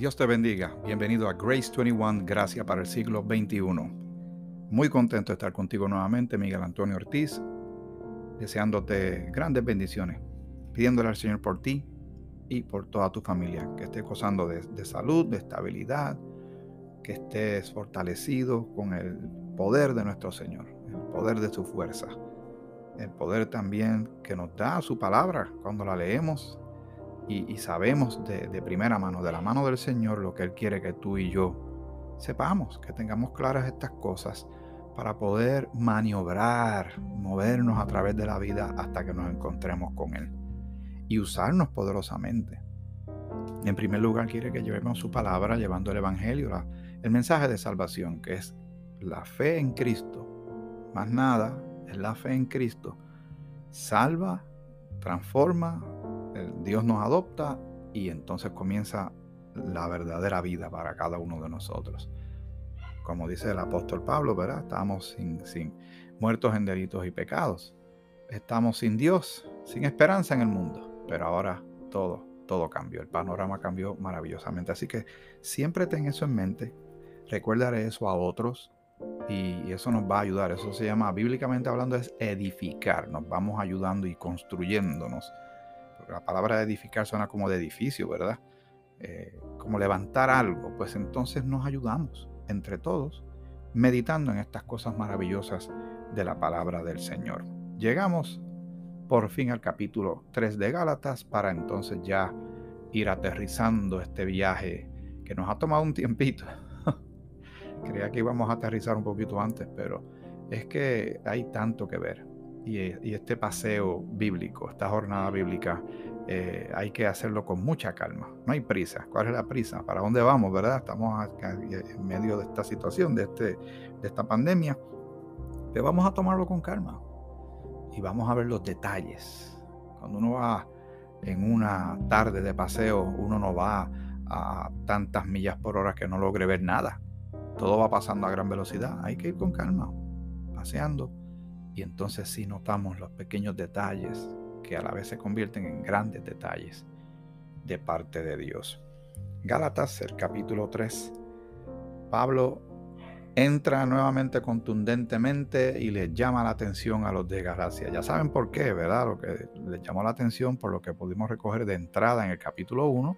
Dios te bendiga. Bienvenido a Grace 21, Gracia para el siglo XXI. Muy contento de estar contigo nuevamente, Miguel Antonio Ortiz, deseándote grandes bendiciones, pidiéndole al Señor por ti y por toda tu familia, que estés gozando de, de salud, de estabilidad, que estés fortalecido con el poder de nuestro Señor, el poder de su fuerza, el poder también que nos da su palabra cuando la leemos y, sabemos de, primera mano, de la mano del Señor, lo que Él quiere que tú y yo sepamos, que tengamos claras estas cosas para poder maniobrar, movernos a través de la vida hasta que nos encontremos con Él y usarnos poderosamente. En primer lugar, quiere que llevemos su palabra llevando el Evangelio, el mensaje de salvación, que es la fe en Cristo. Más nada, es la fe en Cristo. Salva, transforma, Dios nos adopta y entonces comienza la verdadera vida para cada uno de nosotros. Como dice el apóstol Pablo, ¿verdad? Estamos sin, sin muertos en delitos y pecados. Estamos sin Dios, sin esperanza en el mundo. Pero ahora todo, todo cambió. El panorama cambió maravillosamente. Así que siempre ten eso en mente. Recuérdale eso a otros y eso nos va a ayudar. Eso se llama, bíblicamente hablando, es edificar. Nos vamos ayudando y construyéndonos la palabra edificar suena como de edificio, ¿verdad? Eh, como levantar algo, pues entonces nos ayudamos entre todos meditando en estas cosas maravillosas de la palabra del Señor. Llegamos por fin al capítulo 3 de Gálatas para entonces ya ir aterrizando este viaje que nos ha tomado un tiempito. Creía que íbamos a aterrizar un poquito antes, pero es que hay tanto que ver y, este paseo bíblico, esta jornada bíblica, eh, hay que hacerlo con mucha calma. No hay prisa. ¿Cuál es la prisa? ¿Para dónde vamos? ¿Verdad? Estamos en medio de esta situación, de, este, de esta pandemia. Pero vamos a tomarlo con calma y vamos a ver los detalles. Cuando uno va en una tarde de paseo, uno no va a tantas millas por hora que no logre ver nada. Todo va pasando a gran velocidad. Hay que ir con calma, paseando y entonces sí notamos los pequeños detalles que a la vez se convierten en grandes detalles de parte de Dios. Gálatas, el capítulo 3. Pablo entra nuevamente contundentemente y le llama la atención a los de Galacia. Ya saben por qué, ¿verdad? Lo que les llamó la atención por lo que pudimos recoger de entrada en el capítulo 1,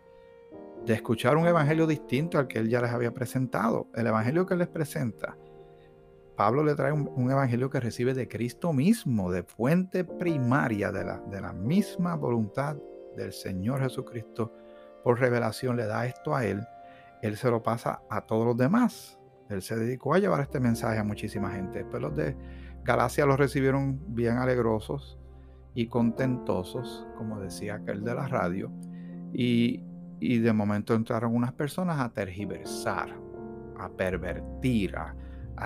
de escuchar un evangelio distinto al que él ya les había presentado. El evangelio que les presenta Pablo le trae un, evangelio que recibe de Cristo mismo, de fuente primaria de la, de la misma voluntad del Señor Jesucristo. Por revelación le da esto a él. Él se lo pasa a todos los demás. Él se dedicó a llevar este mensaje a muchísima gente. Pero los de Galacia lo recibieron bien alegrosos y contentosos, como decía aquel de la radio. Y, y de momento entraron unas personas a tergiversar, a pervertir, a,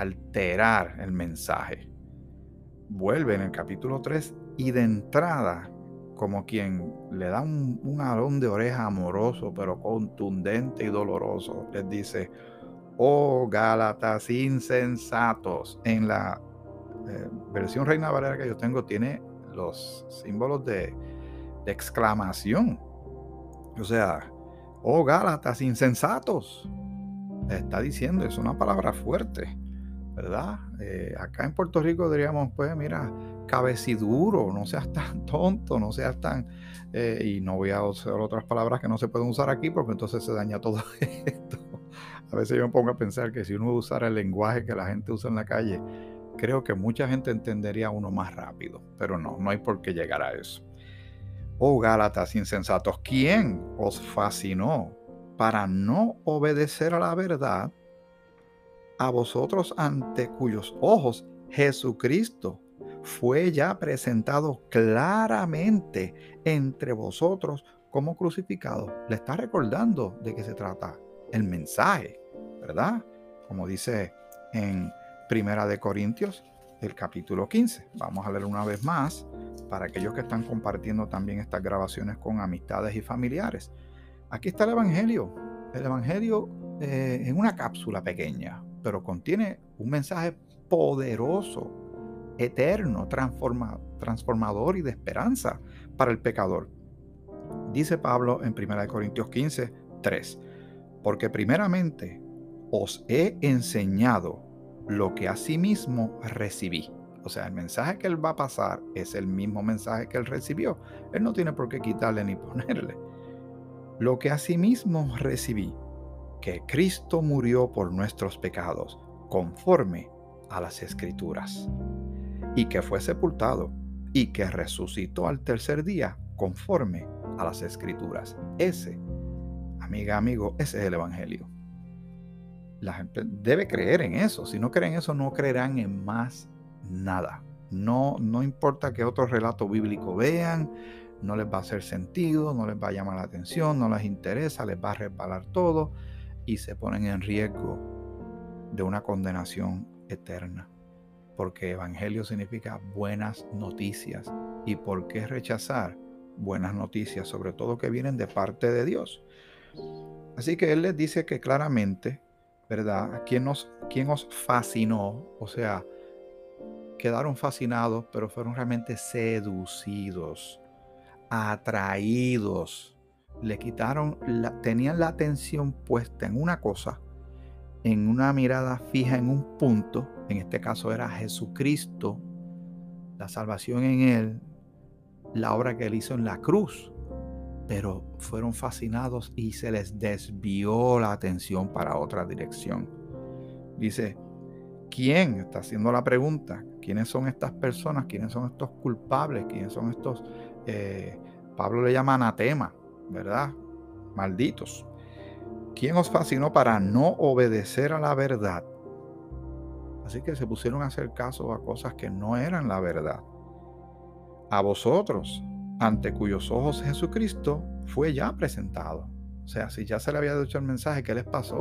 alterar el mensaje. Vuelve en el capítulo 3 y de entrada, como quien le da un, un de oreja amoroso, pero contundente y doloroso, les dice, oh Gálatas insensatos. En la eh, versión Reina Valera que yo tengo tiene los símbolos de, de exclamación. O sea, oh Gálatas insensatos. Está diciendo, es una palabra fuerte. ¿Verdad? Eh, acá en Puerto Rico diríamos, pues mira, cabeciduro, no seas tan tonto, no seas tan... Eh, y no voy a usar otras palabras que no se pueden usar aquí porque entonces se daña todo esto. A veces yo me pongo a pensar que si uno usara el lenguaje que la gente usa en la calle, creo que mucha gente entendería uno más rápido, pero no, no hay por qué llegar a eso. Oh Gálatas insensatos, ¿quién os fascinó para no obedecer a la verdad? A vosotros ante cuyos ojos Jesucristo fue ya presentado claramente entre vosotros como crucificado. Le está recordando de qué se trata el mensaje, ¿verdad? Como dice en Primera de Corintios, el capítulo 15. Vamos a leer una vez más para aquellos que están compartiendo también estas grabaciones con amistades y familiares. Aquí está el Evangelio. El Evangelio eh, en una cápsula pequeña, pero contiene un mensaje poderoso, eterno, transformador y de esperanza para el pecador. Dice Pablo en 1 Corintios 15, 3. Porque primeramente os he enseñado lo que asimismo recibí. O sea, el mensaje que él va a pasar es el mismo mensaje que él recibió. Él no tiene por qué quitarle ni ponerle. Lo que asimismo recibí, que Cristo murió por nuestros pecados, conforme a las escrituras, y que fue sepultado, y que resucitó al tercer día, conforme a las escrituras. Ese, amiga, amigo, ese es el Evangelio. La gente debe creer en eso. Si no creen eso, no creerán en más nada. No, no importa que otro relato bíblico vean, no les va a hacer sentido, no les va a llamar la atención, no les interesa, les va a resbalar todo y se ponen en riesgo de una condenación eterna. Porque evangelio significa buenas noticias. ¿Y por qué rechazar buenas noticias, sobre todo que vienen de parte de Dios? Así que Él les dice que claramente ¿verdad? ¿Quién nos, quién os fascinó? O sea, quedaron fascinados, pero fueron realmente seducidos, atraídos. Le quitaron, la, tenían la atención puesta en una cosa, en una mirada fija en un punto. En este caso era Jesucristo, la salvación en Él, la obra que Él hizo en la cruz pero fueron fascinados y se les desvió la atención para otra dirección. Dice, ¿quién está haciendo la pregunta? ¿Quiénes son estas personas? ¿Quiénes son estos culpables? ¿Quiénes son estos? Eh, Pablo le llama anatema, ¿verdad? Malditos. ¿Quién os fascinó para no obedecer a la verdad? Así que se pusieron a hacer caso a cosas que no eran la verdad. A vosotros, ante cuyos ojos Jesucristo fue ya presentado. O sea, si ya se le había dicho el mensaje, ¿qué les pasó?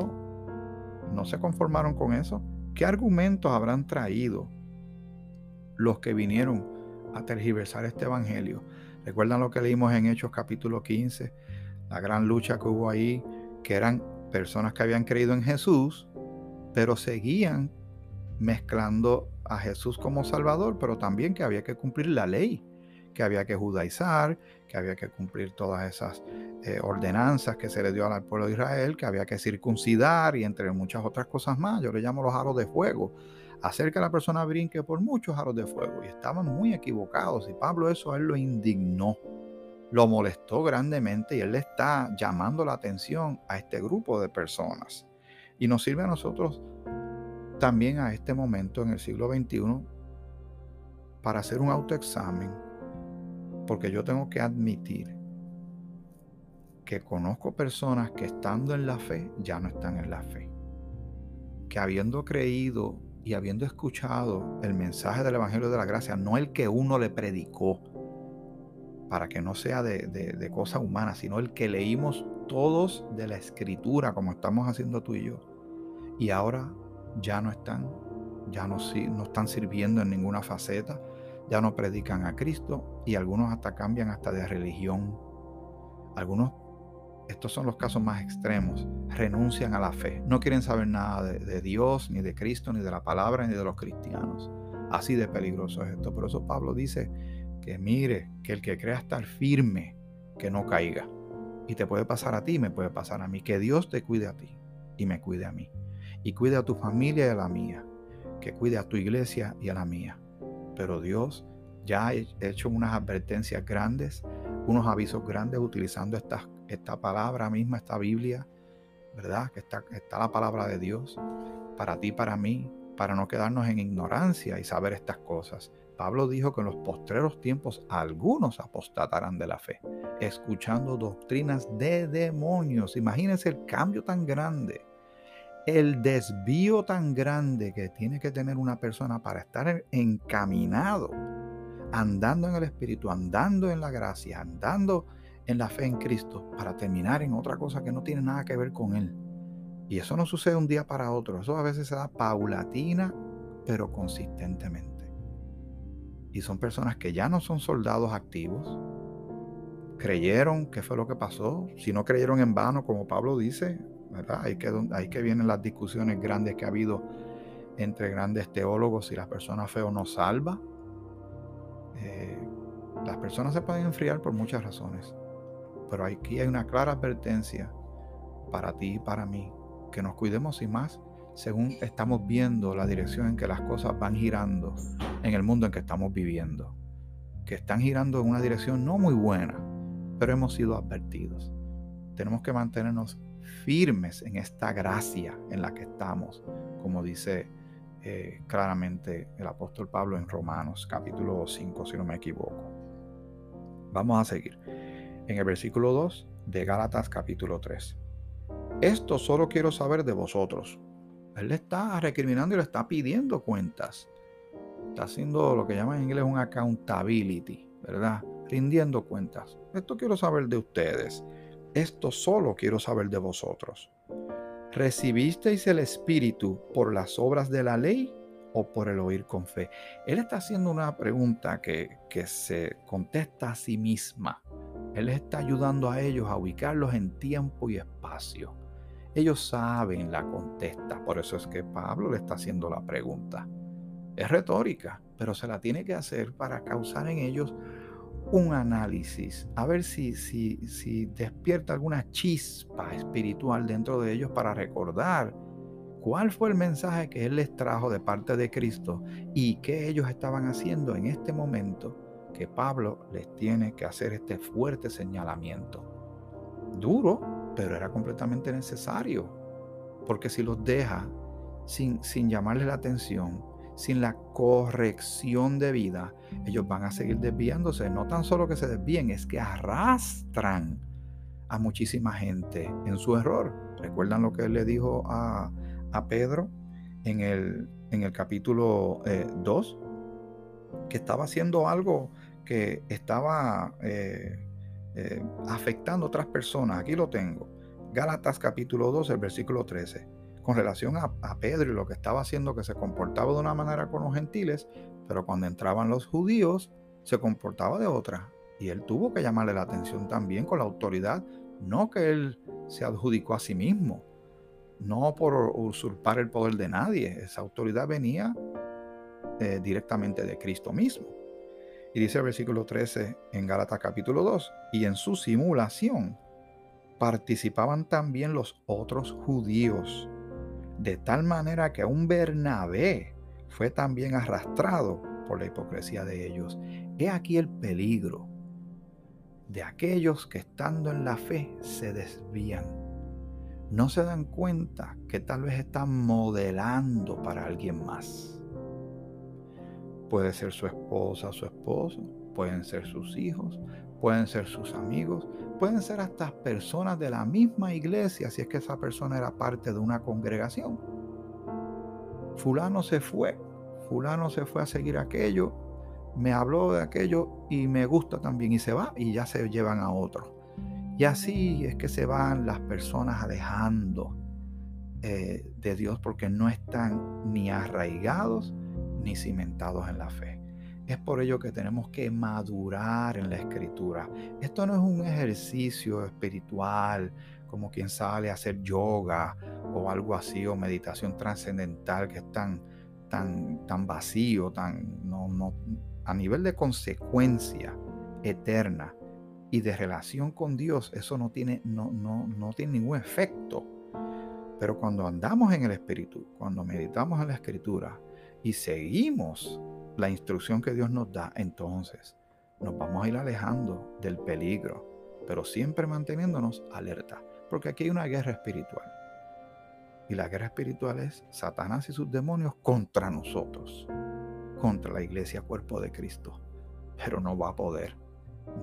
¿No se conformaron con eso? ¿Qué argumentos habrán traído los que vinieron a tergiversar este evangelio? ¿Recuerdan lo que leímos en Hechos capítulo 15? La gran lucha que hubo ahí, que eran personas que habían creído en Jesús, pero seguían mezclando a Jesús como Salvador, pero también que había que cumplir la ley que había que judaizar, que había que cumplir todas esas eh, ordenanzas que se le dio al pueblo de Israel, que había que circuncidar y entre muchas otras cosas más. Yo le llamo los aros de fuego. Hacer que la persona brinque por muchos aros de fuego. Y estaban muy equivocados. Y Pablo eso a él lo indignó. Lo molestó grandemente y él le está llamando la atención a este grupo de personas. Y nos sirve a nosotros también a este momento en el siglo XXI para hacer un autoexamen porque yo tengo que admitir que conozco personas que estando en la fe ya no están en la fe. Que habiendo creído y habiendo escuchado el mensaje del Evangelio de la Gracia, no el que uno le predicó, para que no sea de, de, cosa humana, sino el que leímos todos de la Escritura, como estamos haciendo tú y yo, y ahora ya no están, ya no, no están sirviendo en ninguna faceta, ya no predican a Cristo y algunos hasta cambian hasta de religión. Algunos, estos son los casos más extremos, renuncian a la fe, no quieren saber nada de, Dios, ni de Cristo, ni de la palabra, ni de los cristianos. Así de peligroso es esto. Por eso Pablo dice que mire, que el que crea estar firme, que no caiga. Y te puede pasar a ti, me puede pasar a mí. Que Dios te cuide a ti y me cuide a mí. Y cuide a tu familia y a la mía. Que cuide a tu iglesia y a la mía pero Dios ya ha hecho unas advertencias grandes, unos avisos grandes utilizando esta, esta palabra misma, esta Biblia, ¿verdad? Que está, está la palabra de Dios para ti, para mí, para no quedarnos en ignorancia y saber estas cosas. Pablo dijo que en los postreros tiempos algunos apostatarán de la fe, escuchando doctrinas de demonios. Imagínense el cambio tan grande el desvío tan grande que tiene que tener una persona para estar encaminado, andando en el Espíritu, andando en la gracia, andando en la fe en Cristo, para terminar en otra cosa que no tiene nada que ver con Él. Y eso no sucede un día para otro, eso a veces se da paulatina, pero consistentemente. Y son personas que ya no son soldados activos, creyeron que fue lo que pasó, si no creyeron en vano, como Pablo dice, Ahí que, ahí que vienen las discusiones grandes que ha habido entre grandes teólogos si la persona fe o no salva. Eh, las personas se pueden enfriar por muchas razones, pero aquí hay una clara advertencia para ti y para mí, que nos cuidemos y más según estamos viendo la dirección en que las cosas van girando en el mundo en que estamos viviendo, que están girando en una dirección no muy buena, pero hemos sido advertidos. Tenemos que mantenernos firmes en esta gracia en la que estamos, como dice eh, claramente el apóstol Pablo en Romanos capítulo 5, si no me equivoco. Vamos a seguir. En el versículo 2 de Gálatas capítulo 3. Esto solo quiero saber de vosotros. Él le está recriminando y le está pidiendo cuentas. Está haciendo lo que llaman en inglés un accountability, ¿verdad? Rindiendo cuentas. Esto quiero saber de ustedes. Esto solo quiero saber de vosotros. ¿Recibisteis el Espíritu por las obras de la ley o por el oír con fe? Él está haciendo una pregunta que, que se contesta a sí misma. Él está ayudando a ellos a ubicarlos en tiempo y espacio. Ellos saben la contesta, por eso es que Pablo le está haciendo la pregunta. Es retórica, pero se la tiene que hacer para causar en ellos un análisis, a ver si, si, si despierta alguna chispa espiritual dentro de ellos para recordar cuál fue el mensaje que Él les trajo de parte de Cristo y qué ellos estaban haciendo en este momento que Pablo les tiene que hacer este fuerte señalamiento. Duro, pero era completamente necesario, porque si los deja sin, sin llamarles la atención, sin la corrección de vida, ellos van a seguir desviándose. No tan solo que se desvíen, es que arrastran a muchísima gente en su error. ¿Recuerdan lo que él le dijo a, a Pedro en el, en el capítulo 2? Eh, que estaba haciendo algo que estaba eh, eh, afectando a otras personas. Aquí lo tengo. Gálatas capítulo 2, el versículo 13. Con relación a, Pedro y lo que estaba haciendo, que se comportaba de una manera con los gentiles, pero cuando entraban los judíos, se comportaba de otra. Y él tuvo que llamarle la atención también con la autoridad, no que él se adjudicó a sí mismo, no por usurpar el poder de nadie. Esa autoridad venía eh, directamente de Cristo mismo. Y dice el versículo 13 en Gálatas capítulo 2, y en su simulación participaban también los otros judíos, de tal manera que un Bernabé fue también arrastrado por la hipocresía de ellos. He aquí el peligro de aquellos que estando en la fe se desvían. No se dan cuenta que tal vez están modelando para alguien más. Puede ser su esposa, su esposo, pueden ser sus hijos, pueden ser sus amigos, pueden ser hasta personas de la misma iglesia si es que esa persona era parte de una congregación. Fulano se fue, fulano se fue a seguir aquello, me habló de aquello y me gusta también y se va y ya se llevan a otro. Y así es que se van las personas alejando eh, de Dios porque no están ni arraigados ni cimentados en la fe. Es por ello que tenemos que madurar en la escritura. Esto no es un ejercicio espiritual como quien sale a hacer yoga o algo así o meditación trascendental que es tan, tan, tan vacío, tan, no, no, a nivel de consecuencia eterna y de relación con Dios, eso no tiene, no, no, no tiene ningún efecto. Pero cuando andamos en el Espíritu, cuando meditamos en la Escritura, y seguimos la instrucción que Dios nos da, entonces nos vamos a ir alejando del peligro, pero siempre manteniéndonos alerta, porque aquí hay una guerra espiritual. Y la guerra espiritual es Satanás y sus demonios contra nosotros, contra la iglesia cuerpo de Cristo. Pero no va a poder,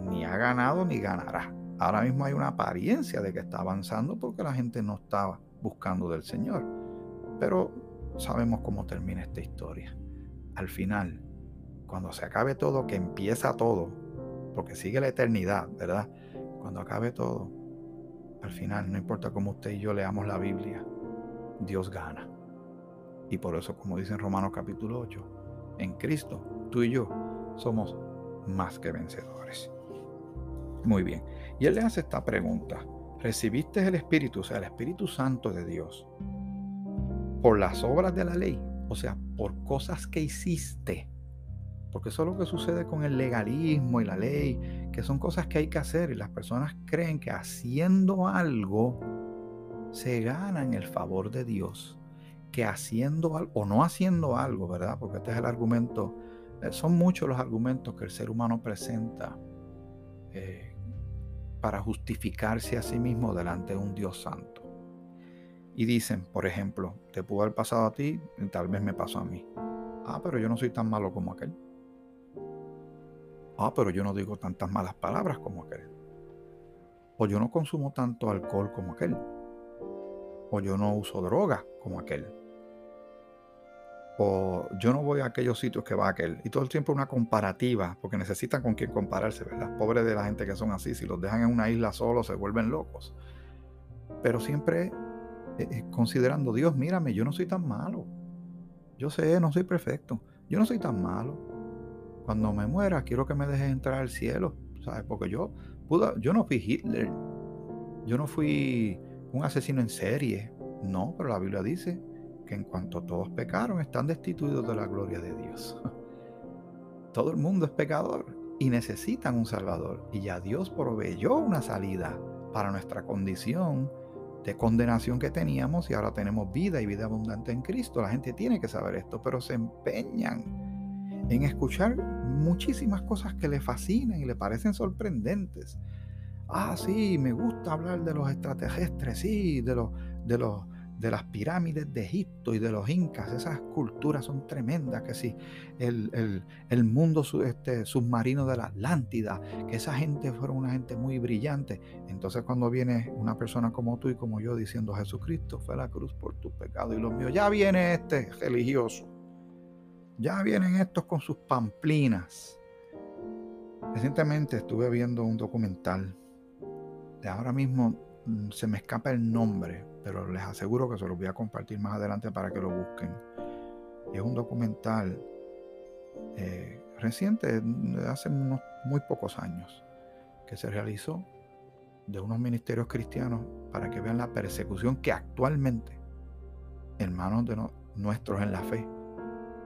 ni ha ganado ni ganará. Ahora mismo hay una apariencia de que está avanzando porque la gente no estaba buscando del Señor. Pero sabemos cómo termina esta historia. Al final, cuando se acabe todo, que empieza todo, porque sigue la eternidad, ¿verdad? Cuando acabe todo, al final, no importa cómo usted y yo leamos la Biblia, Dios gana. Y por eso, como dice en Romanos capítulo 8, en Cristo, tú y yo somos más que vencedores. Muy bien. Y él le hace esta pregunta. ¿Recibiste el Espíritu, o sea, el Espíritu Santo de Dios? Por las obras de la ley, o sea, por cosas que hiciste. Porque eso es lo que sucede con el legalismo y la ley, que son cosas que hay que hacer y las personas creen que haciendo algo se ganan el favor de Dios que haciendo algo o no haciendo algo, ¿verdad? Porque este es el argumento, eh, son muchos los argumentos que el ser humano presenta eh, para justificarse a sí mismo delante de un Dios santo. Y dicen, por ejemplo, te pudo haber pasado a ti tal vez me pasó a mí. Ah, pero yo no soy tan malo como aquel. Ah, pero yo no digo tantas malas palabras como aquel. O yo no consumo tanto alcohol como aquel. O yo no uso droga como aquel. O yo no voy a aquellos sitios que va aquel. Y todo el tiempo una comparativa, porque necesitan con quién compararse, ¿verdad? Pobre de la gente que son así, si los dejan en una isla solos se vuelven locos. Pero siempre eh, eh, considerando, Dios, mírame, yo no soy tan malo. Yo sé, no soy perfecto. Yo no soy tan malo cuando me muera, quiero que me dejes entrar al cielo, ¿sabes? Porque yo, pude, yo no fui Hitler, yo no fui un asesino en serie, no, pero la Biblia dice que en cuanto todos pecaron, están destituidos de la gloria de Dios. Todo el mundo es pecador y necesitan un Salvador. Y ya Dios proveyó una salida para nuestra condición de condenación que teníamos y ahora tenemos vida y vida abundante en Cristo. La gente tiene que saber esto, pero se empeñan en escuchar muchísimas cosas que le fascinan y le parecen sorprendentes. Ah, sí, me gusta hablar de los extraterrestres, sí, de los, de los, de las pirámides de Egipto y de los incas. Esas culturas son tremendas, que sí, el, el, mundo este, submarino de la Atlántida, que esa gente fueron una gente muy brillante. Entonces cuando viene una persona como tú y como yo diciendo Jesucristo fue a la cruz por tus pecados y los míos, ya viene este religioso ya vienen estos con sus pamplinas. Recientemente estuve viendo un documental. De ahora mismo mm, se me escapa el nombre, pero les aseguro que se los voy a compartir más adelante para que lo busquen. Es un documental eh, reciente, hace unos muy pocos años, que se realizó de unos ministerios cristianos para que vean la persecución que actualmente hermanos de nuestros en la fe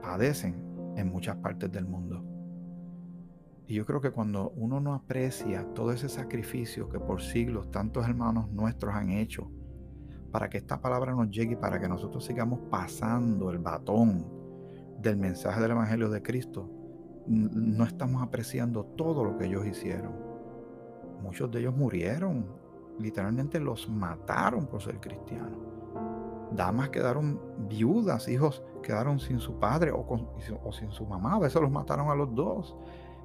padecen en muchas partes del mundo. Y yo creo que cuando uno no aprecia todo ese sacrificio que por siglos tantos hermanos nuestros han hecho para que esta palabra nos llegue y para que nosotros sigamos pasando el batón del mensaje del Evangelio de Cristo, no estamos apreciando todo lo que ellos hicieron. Muchos de ellos murieron, literalmente los mataron por ser cristianos. Damas quedaron viudas, hijos quedaron sin su padre o, sin su mamá. A veces los mataron a los dos.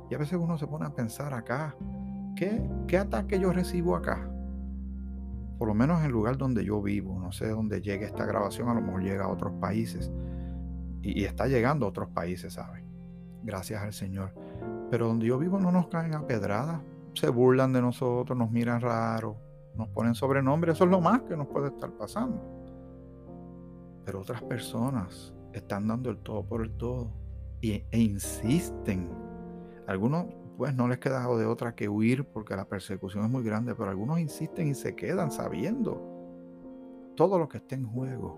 Y a veces uno se pone a pensar acá, ¿qué, qué ataque yo recibo acá? Por lo menos en el lugar donde yo vivo. No sé dónde llegue esta grabación, a lo mejor llega a otros países. Y, está llegando a otros países, ¿sabes? Gracias al Señor. Pero donde yo vivo no nos caen a pedradas. Se burlan de nosotros, nos miran raro, nos ponen sobrenombre. Eso es lo más que nos puede estar pasando. Pero otras personas están dando el todo por el todo y, e insisten. Algunos pues no les queda de otra que huir porque la persecución es muy grande, pero algunos insisten y se quedan sabiendo todo lo que está en juego.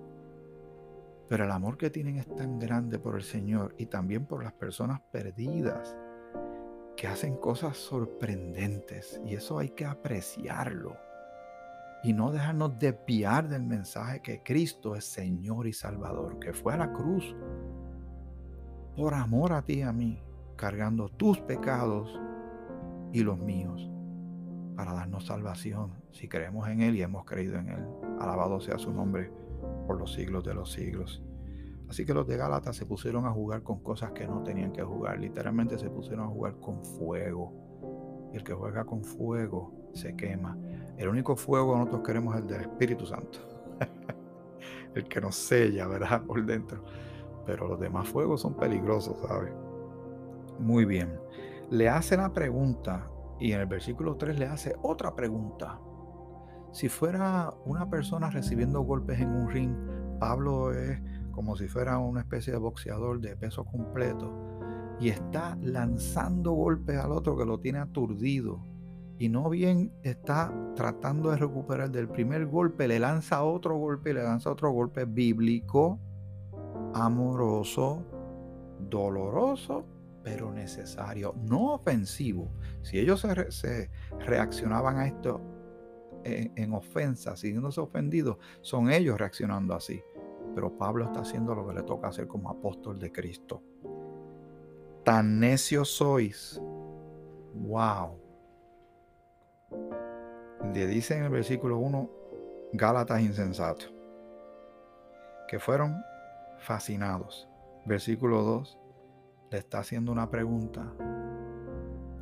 Pero el amor que tienen es tan grande por el Señor y también por las personas perdidas que hacen cosas sorprendentes y eso hay que apreciarlo y no dejarnos desviar del mensaje que Cristo es Señor y Salvador, que fue a la cruz por amor a ti y a mí, cargando tus pecados y los míos, para darnos salvación si creemos en Él y hemos creído en Él. Alabado sea su nombre por los siglos de los siglos. Así que los de Gálatas se pusieron a jugar con cosas que no tenían que jugar. Literalmente se pusieron a jugar con fuego. Y el que juega con fuego se quema. El único fuego que nosotros queremos es el del Espíritu Santo. el que nos sella, ¿verdad? Por dentro. Pero los demás fuegos son peligrosos, ¿sabes? Muy bien. Le hace la pregunta y en el versículo 3 le hace otra pregunta. Si fuera una persona recibiendo golpes en un ring, Pablo es como si fuera una especie de boxeador de peso completo y está lanzando golpes al otro que lo tiene aturdido y no bien está tratando de recuperar del primer golpe, le lanza otro golpe, le lanza otro golpe bíblico, amoroso, doloroso, pero necesario, no ofensivo. Si ellos se, reaccionaban a esto en, ofensa, sintiéndose ofendidos, son ellos reaccionando así. Pero Pablo está haciendo lo que le toca hacer como apóstol de Cristo. Tan necios sois. Wow. Le dice en el versículo 1, Gálatas insensatos, que fueron fascinados. Versículo 2, le está haciendo una pregunta.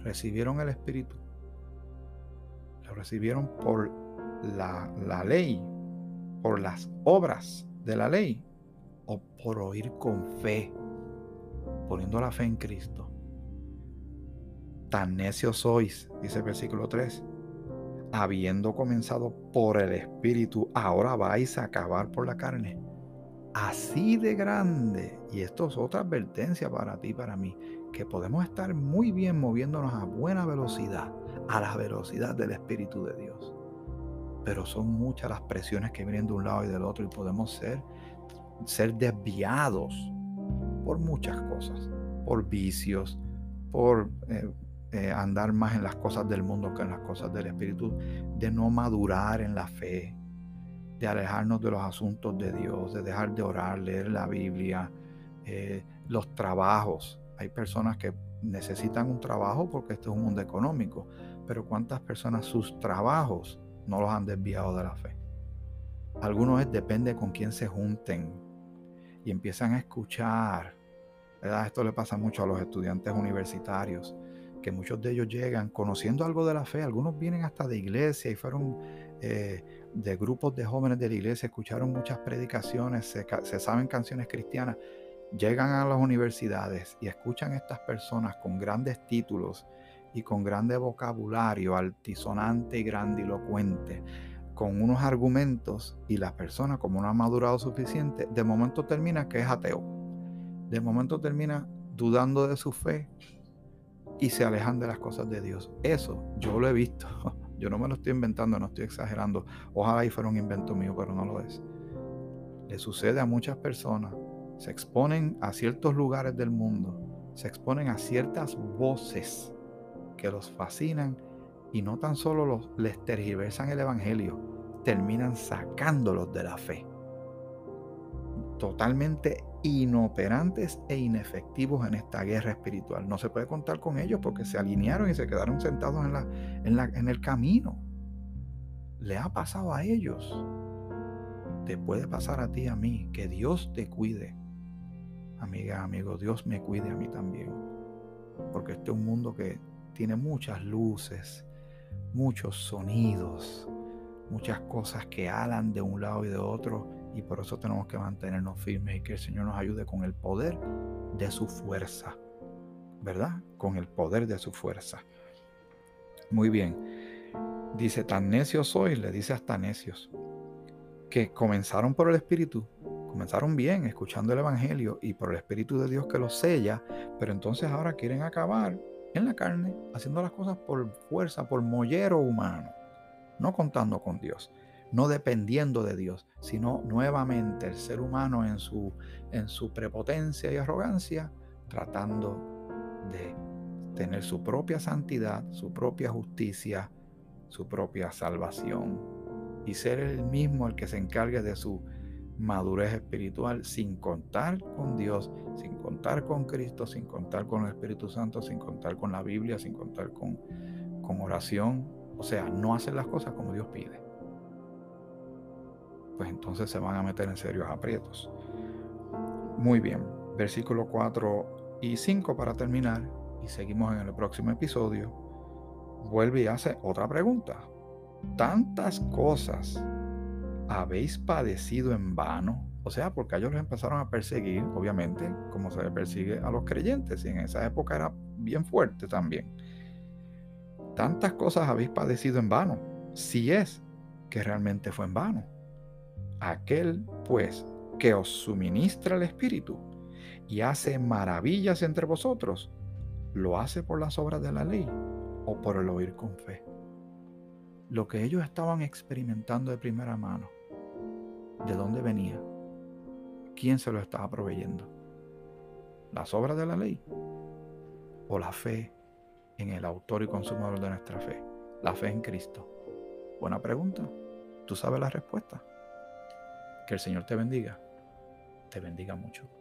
¿Recibieron el Espíritu? Lo recibieron por la, la ley, por las obras de la ley o por oír con fe, poniendo la fe en Cristo. Tan necios sois, dice el versículo 3, habiendo comenzado por el Espíritu, ahora vais a acabar por la carne. Así de grande, y esto es otra advertencia para ti para mí, que podemos estar muy bien moviéndonos a buena velocidad, a la velocidad del Espíritu de Dios. Pero son muchas las presiones que vienen de un lado y del otro y podemos ser, ser desviados por muchas cosas, por vicios, por eh, eh, andar más en las cosas del mundo que en las cosas del Espíritu, de no madurar en la fe, de alejarnos de los asuntos de Dios, de dejar de orar, leer la Biblia, eh, los trabajos. Hay personas que necesitan un trabajo porque este es un mundo económico, pero ¿cuántas personas sus trabajos no los han desviado de la fe? Algunos es depende con quién se junten y empiezan a escuchar. Esto le pasa mucho a los estudiantes universitarios, que muchos de ellos llegan conociendo algo de la fe, algunos vienen hasta de iglesia y fueron eh, de grupos de jóvenes de la iglesia, escucharon muchas predicaciones, se, saben canciones cristianas, llegan a las universidades y escuchan a estas personas con grandes títulos y con grande vocabulario, altisonante y grandilocuente, con unos argumentos y la persona como no ha madurado suficiente, de momento termina que es ateo. De momento termina dudando de su fe y se alejan de las cosas de Dios. Eso yo lo he visto. Yo no me lo estoy inventando, no estoy exagerando. Ojalá y fuera un invento mío, pero no lo es. Le sucede a muchas personas. Se exponen a ciertos lugares del mundo. Se exponen a ciertas voces que los fascinan y no tan solo los, les tergiversan el Evangelio, terminan sacándolos de la fe. Totalmente inoperantes e inefectivos en esta guerra espiritual. No se puede contar con ellos porque se alinearon y se quedaron sentados en, la, en, la, en el camino. Le ha pasado a ellos. Te puede pasar a ti, a mí. Que Dios te cuide. Amiga, amigo, Dios me cuide a mí también. Porque este es un mundo que tiene muchas luces, muchos sonidos, muchas cosas que alan de un lado y de otro y por eso tenemos que mantenernos firmes y que el Señor nos ayude con el poder de su fuerza. ¿Verdad? Con el poder de su fuerza. Muy bien. Dice, tan necios sois, le dice hasta necios, que comenzaron por el Espíritu, comenzaron bien, escuchando el Evangelio y por el Espíritu de Dios que los sella, pero entonces ahora quieren acabar en la carne, haciendo las cosas por fuerza, por mollero humano, no contando con Dios no dependiendo de Dios, sino nuevamente el ser humano en su, en su prepotencia y arrogancia, tratando de tener su propia santidad, su propia justicia, su propia salvación y ser el mismo el que se encargue de su madurez espiritual sin contar con Dios, sin contar con Cristo, sin contar con el Espíritu Santo, sin contar con la Biblia, sin contar con, con oración. O sea, no hacer las cosas como Dios pide pues entonces se van a meter en serios aprietos. Muy bien, versículo 4 y 5 para terminar, y seguimos en el próximo episodio, vuelve y hace otra pregunta. ¿Tantas cosas habéis padecido en vano? O sea, porque ellos los empezaron a perseguir, obviamente, como se persigue a los creyentes, y en esa época era bien fuerte también. Tantas cosas habéis padecido en vano, si es que realmente fue en vano. Aquel, pues, que os suministra el Espíritu y hace maravillas entre vosotros, ¿lo hace por las obras de la ley o por el oír con fe? Lo que ellos estaban experimentando de primera mano, ¿de dónde venía? ¿Quién se lo estaba proveyendo? ¿Las obras de la ley o la fe en el autor y consumador de nuestra fe? La fe en Cristo. Buena pregunta. Tú sabes la respuesta. Que el Señor te bendiga. Te bendiga mucho.